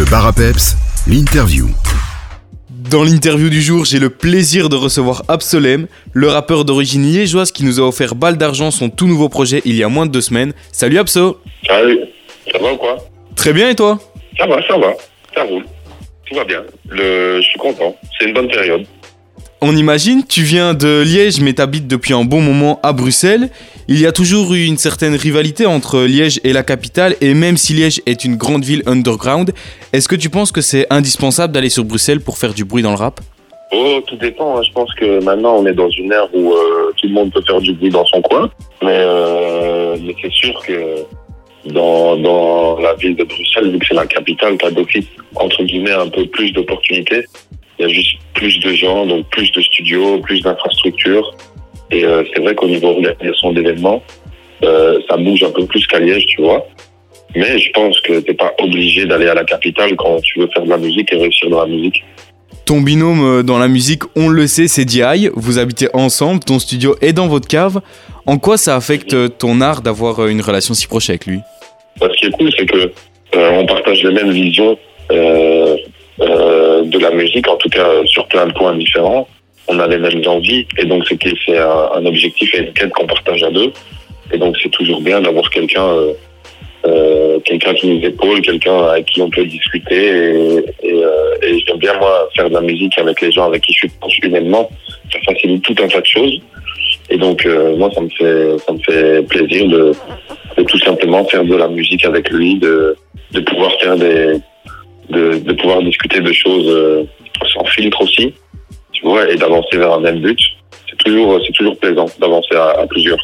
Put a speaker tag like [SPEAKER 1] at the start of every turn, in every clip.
[SPEAKER 1] Le bar à peps, l'interview.
[SPEAKER 2] Dans l'interview du jour, j'ai le plaisir de recevoir Absolem, le rappeur d'origine liégeoise qui nous a offert Balle d'argent, son tout nouveau projet il y a moins de deux semaines. Salut Abso
[SPEAKER 3] Salut, ça va ou quoi?
[SPEAKER 2] Très bien et toi?
[SPEAKER 3] Ça va, ça va, ça roule. Tout va bien. Le... Je suis content. C'est une bonne période.
[SPEAKER 2] On imagine, tu viens de Liège mais t'habites depuis un bon moment à Bruxelles. Il y a toujours eu une certaine rivalité entre Liège et la capitale et même si Liège est une grande ville underground, est-ce que tu penses que c'est indispensable d'aller sur Bruxelles pour faire du bruit dans le rap?
[SPEAKER 3] Oh, tout dépend. hein. Je pense que maintenant, on est dans une ère où euh, tout le monde peut faire du bruit dans son coin. Mais, euh, mais c'est sûr que dans, dans la ville de Bruxelles, vu que c'est la capitale, t'as d'office, entre guillemets, un peu plus d'opportunités. Il y a juste plus de gens, donc plus de studios, plus d'infrastructures. Et euh, c'est vrai qu'au niveau organisation d'événements, euh, ça bouge un peu plus qu'à Liège, tu vois. Mais je pense que t'es pas obligé d'aller à la capitale quand tu veux faire de la musique et réussir dans la musique.
[SPEAKER 2] Ton binôme euh, dans la musique, on le sait, c'est DI. Vous habitez ensemble, ton studio est dans votre cave. En quoi ça affecte euh, ton art d'avoir une relation si proche avec lui?
[SPEAKER 3] Ce qui est cool, c'est que euh, on partage les mêmes visions euh, euh, de la musique, en tout cas sur plein de points différents. On a les mêmes envies, et donc c'est un, un objectif et une quête qu'on partage à deux. Et donc c'est toujours bien d'avoir quelqu'un, euh, euh, quelqu'un qui nous épaule, quelqu'un avec qui on peut discuter. Et, euh, et j'aime bien moi faire de la musique avec les gens avec qui je suis humainement. Ça facilite tout un tas de choses. Et donc euh, moi ça me fait ça me fait plaisir de, de tout simplement faire de la musique avec lui, de, de pouvoir faire des de, de pouvoir discuter de choses euh, sans filtre aussi, tu vois, et d'avancer vers un même but. C'est toujours c'est toujours plaisant d'avancer à, à plusieurs.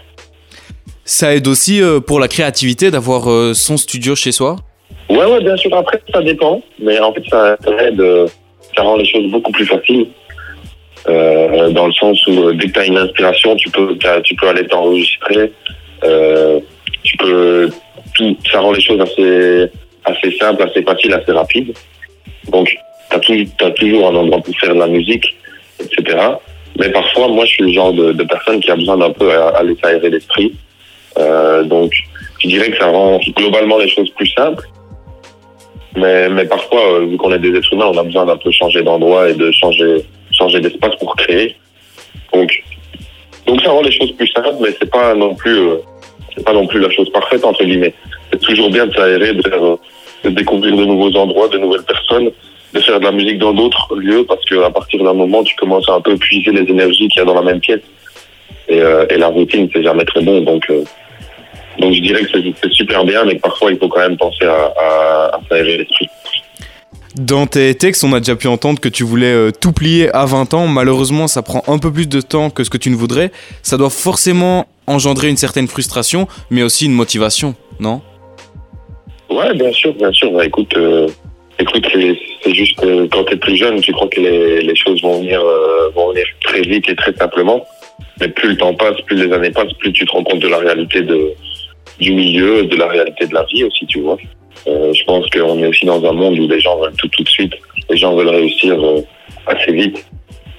[SPEAKER 2] Ça aide aussi euh, pour la créativité d'avoir euh, son studio chez soi?
[SPEAKER 3] Ouais, ouais, bien sûr. Après, ça dépend. Mais en fait, ça, aide, euh, ça rend les choses beaucoup plus faciles. Euh, dans le sens où dès que tu as une inspiration, tu peux, tu peux aller t'enregistrer. Euh, tu peux, tout, ça rend les choses assez, assez simples, assez faciles, assez rapides. Donc, tu as, toujours un endroit pour faire de la musique, etc. Mais parfois, moi, je suis le genre de, de personne qui a besoin d'un peu à- aller s'aérer l'esprit. Euh, donc, je dirais que ça rend globalement les choses plus simples. Mais, mais parfois, euh, vu qu'on est des êtres humains, on a besoin d'un peu changer d'endroit et de changer, changer d'espace pour créer. Donc, donc ça rend les choses plus simples, mais c'est pas non plus, euh, c'est pas non plus la chose parfaite entre guillemets. C'est toujours bien de s'aérer, de, faire, de découvrir de nouveaux endroits, de nouvelles personnes, de faire de la musique dans d'autres lieux, parce que à partir d'un moment, tu commences à un peu puiser les énergies qu'il y a dans la même pièce. Et, euh, et la routine, c'est jamais très bon, donc. euh, donc je dirais que c'est super bien, mais que parfois il faut quand même penser à, à, à s'aérer l'esprit.
[SPEAKER 2] Dans tes textes, on a déjà pu entendre que tu voulais euh, tout plier à 20 ans. Malheureusement, ça prend un peu plus de temps que ce que tu ne voudrais. Ça doit forcément engendrer une certaine frustration, mais aussi une motivation, non?
[SPEAKER 3] Ouais, bien sûr, bien sûr. Bah, écoute, écoute, c'est c'est juste que quand t'es plus jeune, tu crois que les, les choses vont venir, euh, vont venir très vite et très simplement. Mais plus le temps passe, plus les années passent, plus tu te rends compte de la réalité de, du milieu, de la réalité de la vie aussi, tu vois. Euh, je pense qu'on est aussi dans un monde où les gens veulent tout tout de suite. Les gens veulent réussir euh, assez vite.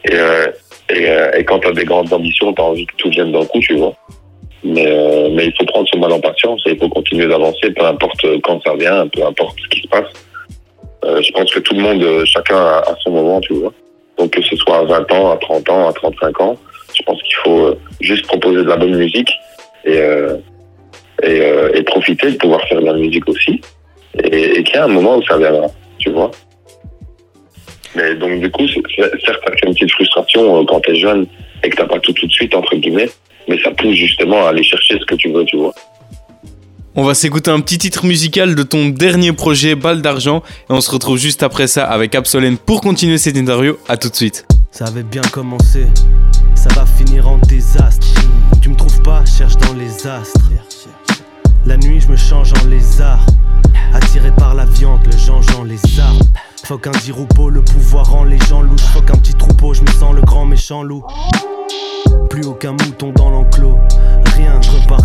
[SPEAKER 3] Et, euh, et, euh, et quand t'as des grandes ambitions, t'as envie que tout vienne d'un coup, tu vois. Mais, euh, mais il faut prendre son mal en patience et il faut continuer d'avancer, peu importe quand ça vient, peu importe ce qui se passe. Euh, je pense que tout le monde, euh, chacun a, son moment, tu vois. Donc que ce soit à 20 ans, à 30 ans, à 35 ans, je pense qu'il faut euh, juste proposer de la bonne musique et, et, profiter de pouvoir faire de la musique aussi. Et, qu'il y a un moment où ça viendra, tu vois. Mais donc du coup, certes, ça crée une petite frustration quand t'es jeune et que t'as pas tout tout de suite, entre guillemets, mais ça pousse justement à aller chercher ce que tu veux, tu vois.
[SPEAKER 2] On va s'écouter un petit titre musical de ton dernier projet, Balle d'argent, et on se retrouve juste après ça avec Absolène pour continuer cette interview. À tout de suite.
[SPEAKER 4] Ça avait bien commencé, ça va finir en désastre. Tu me trouves pas, cherche dans les astres. La nuit, je me change en lézard. Attiré par la viande, le Jean-Jean, les armes. Faut qu'un diroupeau, le pouvoir rend les gens louches. Faut qu'un petit troupeau, je me sens le grand méchant loup. Plus aucun mouton dans l'enclos. Rien,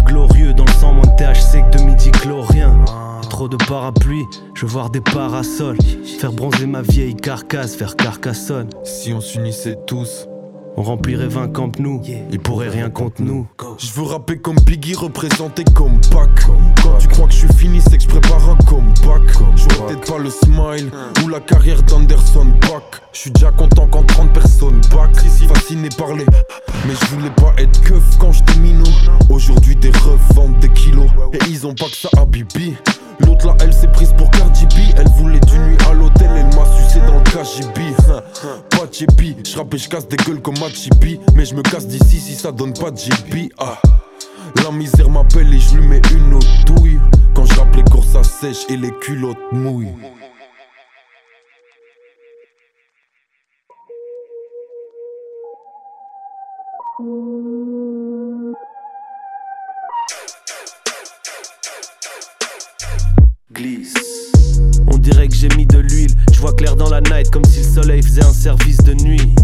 [SPEAKER 4] glorieux dans le sang, moins de THC que de midi chlorien. Trop de parapluies, je veux voir des parasols. Faire bronzer ma vieille carcasse, faire carcassonne.
[SPEAKER 5] Si on s'unissait tous,
[SPEAKER 4] On remplirait 20 camps nous, ils pourraient rien contre nous.
[SPEAKER 5] je veux rapper comme Biggie, représenté comme Pac. Quand Tu crois que je suis fini, c'est que je prépare un comeback. Je peut-être pas le smile ou la carrière d'Anderson Back. Je suis déjà content quand 30 personnes back. Fasciné par les. Mais je voulais pas être keuf quand j'étais minot. Aujourd'hui, des revendent des kilos. Et ils ont pas que ça à Bibi. L'autre là, elle s'est prise pour Cardi B. Elle voulait du nuit à l'hôtel, elle m'a sucé dans le KGB. Pas de JP, je et je casse des gueules comme Machibi. Mais je me casse d'ici si ça donne pas de JP. Ah. La misère m'appelle et je lui mets une autre douille. Quand je rappe les courses à sèche et les culottes mouillent.
[SPEAKER 4] Glisse. Dirait que j'ai mis de l'huile. Je vois clair dans la night comme si le soleil faisait un service de nuit.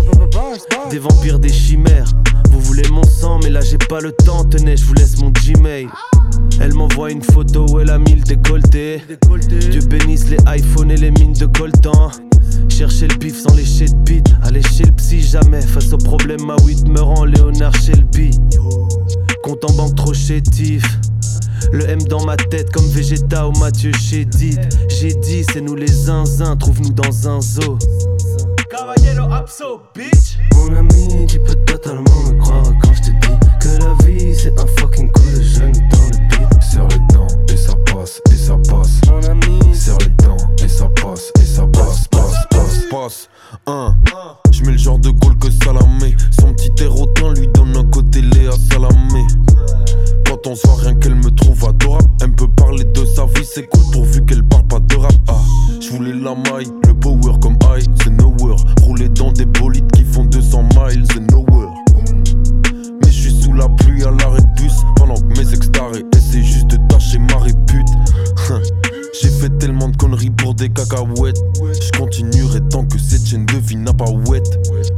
[SPEAKER 4] Des vampires, des chimères. Vous voulez mon sang, mais là j'ai pas le temps. Tenez, je vous laisse mon Gmail. Elle m'envoie une photo où elle a mis le décolleté. Dieu bénisse les iPhones et les mines de coltan. Chercher le pif sans lécher de bite. Aller chez le psy jamais. Face au problème, ma 8 me rend Léonard Shelby. Compte en banque trop chétif. Le M dans ma tête comme Vegeta ou Mathieu Chédid. J'ai dit, c'est nous les zinzins, trouve-nous dans un zoo. Caballero abso, bitch. Mon ami, tu peux totalement me croire quand je te dis que la vie c'est un fucking coup de jeune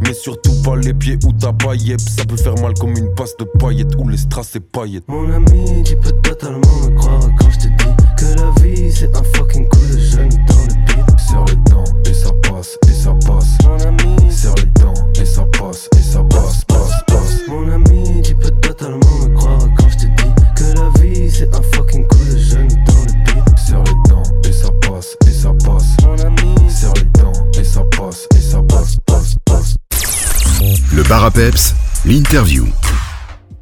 [SPEAKER 5] Mais surtout pas les pieds ou ta paillette. Ça peut faire mal comme une passe de paillettes ou les strass et paillettes.
[SPEAKER 4] Mon ami, tu peux totalement me croire quand je te dis que la vie c'est un fucking coup de jeune dans le beat.
[SPEAKER 5] Serre les dents et ça passe, et ça passe.
[SPEAKER 1] Le bar à peps, l'interview.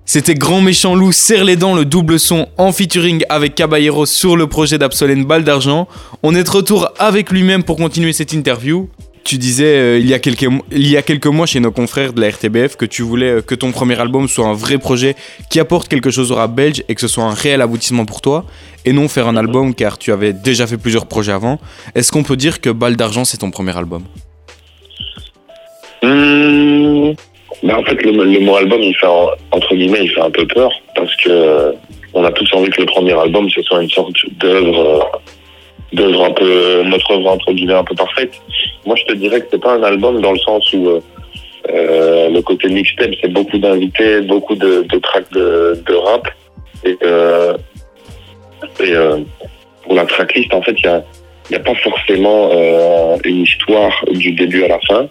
[SPEAKER 2] C'était Grand Méchant Loup, Serre les dents, le double son en featuring avec Caballero sur le projet d'Absolène Balle d'Argent. On est de retour avec lui-même pour continuer cette interview. Tu disais euh, il, y a quelques, mo- il y a quelques mois chez nos confrères de la RTBF que tu voulais euh, que ton premier album soit un vrai projet qui apporte quelque chose au rap belge et que ce soit un réel aboutissement pour toi et non faire un album car tu avais déjà fait plusieurs projets avant. Est-ce qu'on peut dire que Balle d'Argent c'est ton premier album?
[SPEAKER 3] Hum, ben, en fait, le, le mot album, il fait en- entre guillemets, il fait un peu peur parce que euh, on a tous envie que le premier album ce soit une sorte d'œuvre, euh, d'œuvre un peu notre œuvre entre guillemets un peu parfaite. Moi, je te dirais que c'est pas un album dans le sens où euh, euh, le côté mixtape, c'est beaucoup d'invités, beaucoup de, de tracks de, de rap et, euh, et euh, pour la tracklist, en fait, il y a, y a pas forcément une histoire du début à la fin.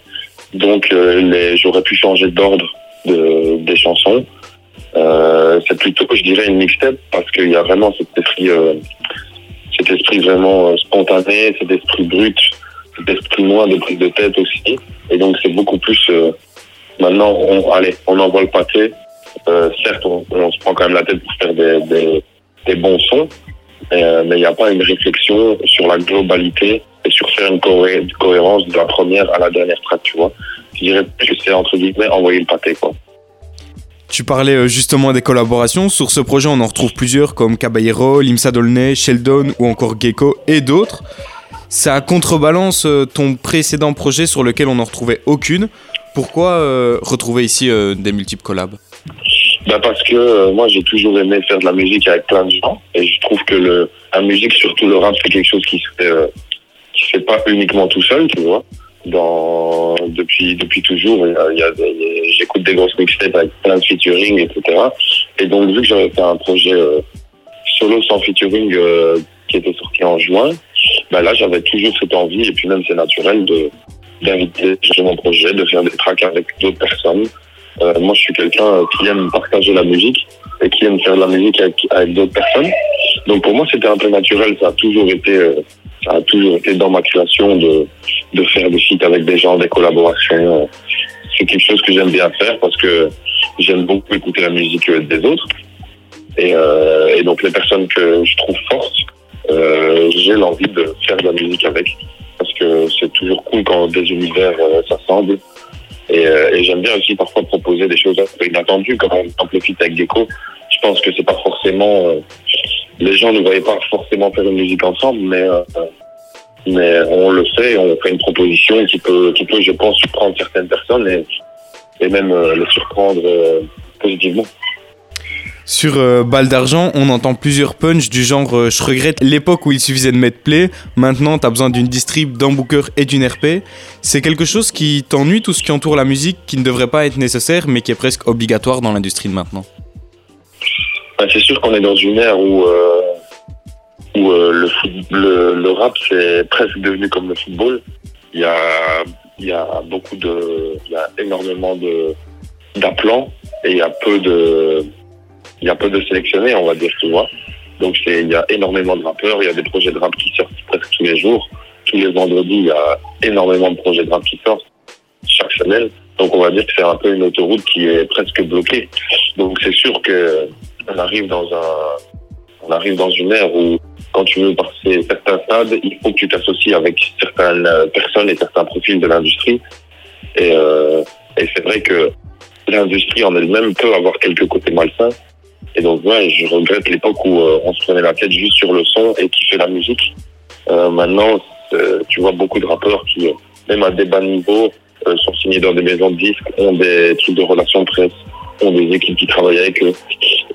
[SPEAKER 3] Donc, euh, j'aurais pu changer d'ordre de, des chansons. Euh, c'est plutôt, je dirais, une mixtape parce qu'il y a vraiment cet esprit, euh, cet esprit vraiment spontané, cet esprit brut, cet esprit moins de prise de tête aussi. Et donc, c'est beaucoup plus. maintenant, on, allez, on envoie le pâté. Certes, on, on se prend quand même la tête pour faire des, des, des bons sons, mais il n'y a pas une réflexion sur la globalité et sur faire une cohé- une cohérence de la première à la dernière track, tu vois. Je dirais que c'est entre guillemets envoyer le pâté, quoi.
[SPEAKER 2] Tu parlais euh, justement des collaborations. Sur ce projet, on en retrouve plusieurs comme Caballero, Limsa Dolnay, Sheldon ou encore Gecko et d'autres. Ça contrebalance euh, ton précédent projet sur lequel on n'en retrouvait aucune. Pourquoi euh, retrouver ici euh, des multiples collabs?
[SPEAKER 3] Bah parce que euh, moi j'ai toujours aimé faire de la musique avec plein de gens et je trouve que le la musique surtout le rap c'est quelque chose qui se fait euh, qui fait pas uniquement tout seul tu vois dans depuis depuis toujours j'écoute des grosses mixtapes avec plein de featuring etc et donc vu que j'avais fait un projet euh, solo sans featuring euh, qui était sorti en juin bah là j'avais toujours cette envie et puis même c'est naturel d'inviter sur mon projet de faire des tracks avec d'autres personnes euh, moi, je suis quelqu'un euh, qui aime partager la musique et qui aime faire de la musique avec, avec d'autres personnes. Donc pour moi, c'était un peu naturel. Ça a toujours été, euh, ça a toujours été dans ma création de, de faire des sites avec des gens, des collaborations. C'est quelque chose que j'aime bien faire parce que j'aime beaucoup écouter la musique des autres. Et, euh, et donc les personnes que je trouve fortes, euh, j'ai l'envie de faire de la musique avec parce que c'est toujours cool quand des univers euh, s'assemblent. Et, euh, j'aime bien aussi parfois proposer des choses un peu inattendues, comme exemple le feat avec Gecko. Je pense que c'est pas forcément euh, les gens ne voyaient pas forcément faire une musique ensemble, mais euh, mais on le fait, on fait une proposition qui peut qui peut, je pense, surprendre certaines personnes et même euh, les surprendre euh, positivement.
[SPEAKER 2] Sur euh, Balle d'argent, on entend plusieurs punchs du genre Je regrette l'époque où il suffisait de mettre play, maintenant t'as besoin d'une distrib, d'un booker et d'une RP. C'est quelque chose qui t'ennuie, tout ce qui entoure la musique, qui ne devrait pas être nécessaire, mais qui est presque obligatoire dans l'industrie de maintenant.
[SPEAKER 3] C'est sûr qu'on est dans une ère où, euh, où euh, le, le, rap c'est presque devenu comme le football. Il y a, y a beaucoup de, il y a énormément de et il y a peu de, il y a peu de sélectionnés, on va dire, vois. Donc il y a énormément de rappeurs, il y a des projets de rap qui sortent presque tous les jours. Tous les vendredis, il y a énormément de projets de rap qui sortent chaque semaine. Donc on va dire que c'est un peu une autoroute qui est presque bloquée. Donc c'est sûr que on arrive dans un, on arrive dans une ère où quand tu veux passer certains stades, il faut que tu t'associes avec certaines euh, personnes et certains profils de l'industrie. Et, euh, et c'est vrai que l'industrie en elle-même peut avoir quelques côtés malsains. Et donc ouais, je regrette l'époque où euh, on se prenait la tête juste sur le son et qui fait la musique. Euh, maintenant, euh, tu vois beaucoup de rappeurs qui, même à des bas niveaux, sont signés dans des maisons de disques, ont des trucs de relations presse, ont des équipes qui travaillent avec eux.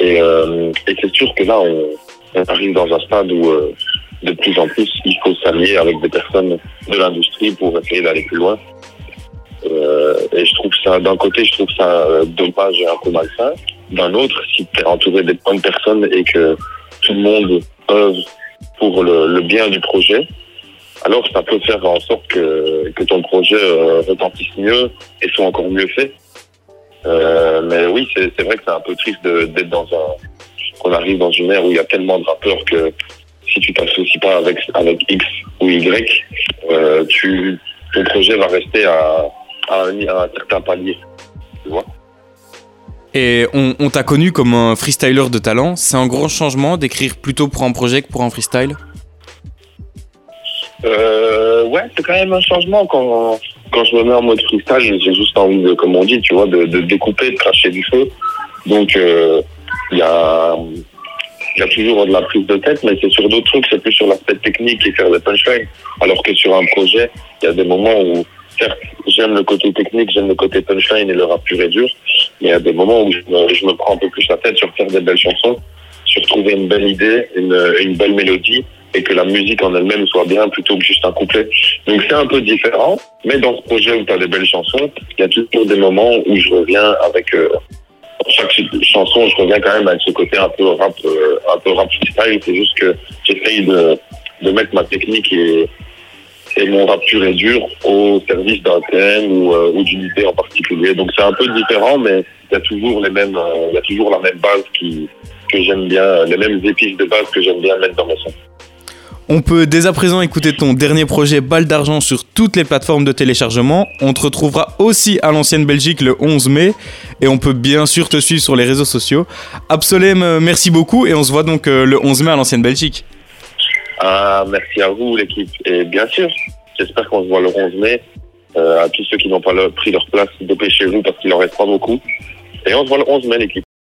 [SPEAKER 3] Et, euh, et c'est sûr que là, on, on arrive dans un stade où euh, de plus en plus, il faut s'allier avec des personnes de l'industrie pour essayer d'aller plus loin. Euh, et je trouve ça, d'un côté, je trouve ça euh, dommage et un peu malsain. D'un autre, si tu es entouré de bonnes personnes et que tout le monde œuvre pour le, le bien du projet, alors ça peut faire en sorte que, que ton projet euh, retentisse mieux et soit encore mieux fait. Euh, mais oui, c'est vrai que c'est un peu triste d'être dans un qu'on arrive dans une ère où il y a tellement de rappeurs que si tu t'associes pas avec avec X ou Y, euh, tu ton projet va rester à, à, un, à un certain palier. Tu vois?
[SPEAKER 2] Et on, on t'a connu comme un freestyler de talent. C'est un grand changement d'écrire plutôt pour un projet que pour un freestyle?
[SPEAKER 3] Euh, ouais, c'est quand même un changement quand, quand je me mets en mode freestyle, j'ai juste envie de, comme on dit, tu vois, de, découper, de cracher du feu. Donc, euh, il y a, toujours de la prise de tête, mais c'est sur d'autres trucs, c'est plus sur l'aspect technique et faire des punchlines. Alors que sur un projet, il y a des moments où, certes, j'aime le côté technique, j'aime le côté punchline et le rap pur et dur, mais il y a des moments où je me, prends un peu plus la tête sur faire des belles chansons, sur trouver une belle idée, une belle mélodie, et que la musique en elle-même soit bien plutôt que juste un couplet. Donc c'est un peu différent, mais dans ce projet où tu as des belles chansons, il y a toujours des moments où je reviens avec euh, pour chaque chanson, je reviens quand même avec ce côté un peu rap, euh, un peu rap freestyle. C'est juste que j'essaye de, de mettre ma technique et, et mon rap pur et dur au service d'un thème ou, euh, d'une idée en particulier. Donc c'est un peu différent, mais il y a toujours les mêmes, il y a toujours la même base qui que j'aime bien, les mêmes épices de base que j'aime bien mettre dans mes sons.
[SPEAKER 2] On peut dès à présent écouter ton dernier projet Balle d'argent sur toutes les plateformes de téléchargement. On te retrouvera aussi à l'ancienne Belgique le 11 mai. Et on peut bien sûr te suivre sur les réseaux sociaux. Absolem, euh, merci beaucoup. Et on se voit donc euh, le 11 mai à l'ancienne Belgique.
[SPEAKER 3] Ah, merci à vous, l'équipe. Et bien sûr, j'espère qu'on se voit le 11 mai. Euh, à tous ceux qui n'ont pas pris leur place, dépêchez-vous parce qu'il en reste pas beaucoup. Et on se voit le 11 mai, l'équipe.